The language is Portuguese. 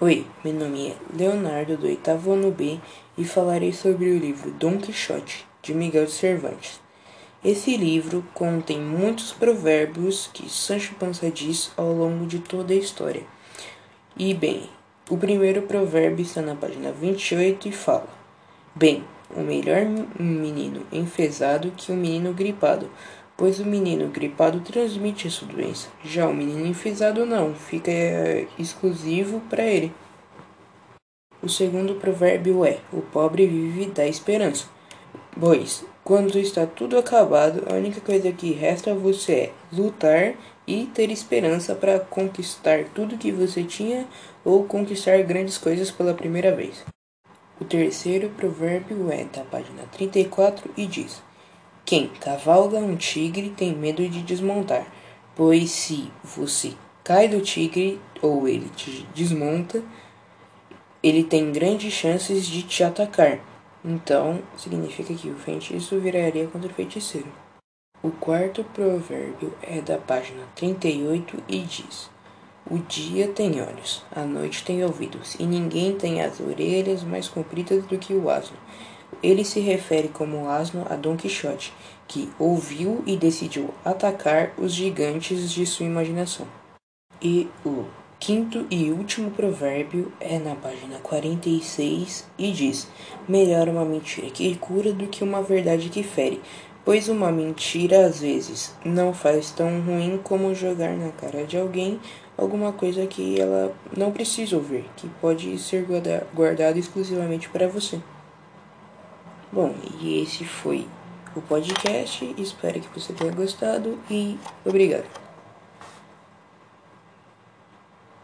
Oi, meu nome é Leonardo do oitavo ano B e falarei sobre o livro Dom Quixote, de Miguel de Cervantes. Esse livro contém muitos provérbios que Sancho Panza diz ao longo de toda a história. E bem, o primeiro provérbio está na página 28 e fala: Bem, o melhor menino enfesado que um menino gripado, pois o menino gripado transmite essa doença. Já o menino enfesado não, fica é, exclusivo para ele. O segundo provérbio é: O pobre vive da esperança. Pois, quando está tudo acabado, a única coisa que resta a você é lutar e ter esperança para conquistar tudo que você tinha ou conquistar grandes coisas pela primeira vez. O terceiro provérbio é da página 34 e diz: quem cavalga um tigre tem medo de desmontar, pois se você cai do tigre ou ele te desmonta, ele tem grandes chances de te atacar. Então, significa que o feitiço viraria contra o feiticeiro. O quarto provérbio é da página 38 e diz: O dia tem olhos, a noite tem ouvidos, e ninguém tem as orelhas mais compridas do que o asno. Ele se refere como asno a Dom Quixote, que ouviu e decidiu atacar os gigantes de sua imaginação. E o quinto e último provérbio é na página 46 e diz: Melhor uma mentira que cura do que uma verdade que fere, pois uma mentira às vezes não faz tão ruim como jogar na cara de alguém alguma coisa que ela não precisa ouvir, que pode ser guardada exclusivamente para você. Bom, e esse foi o podcast. Espero que você tenha gostado e obrigado.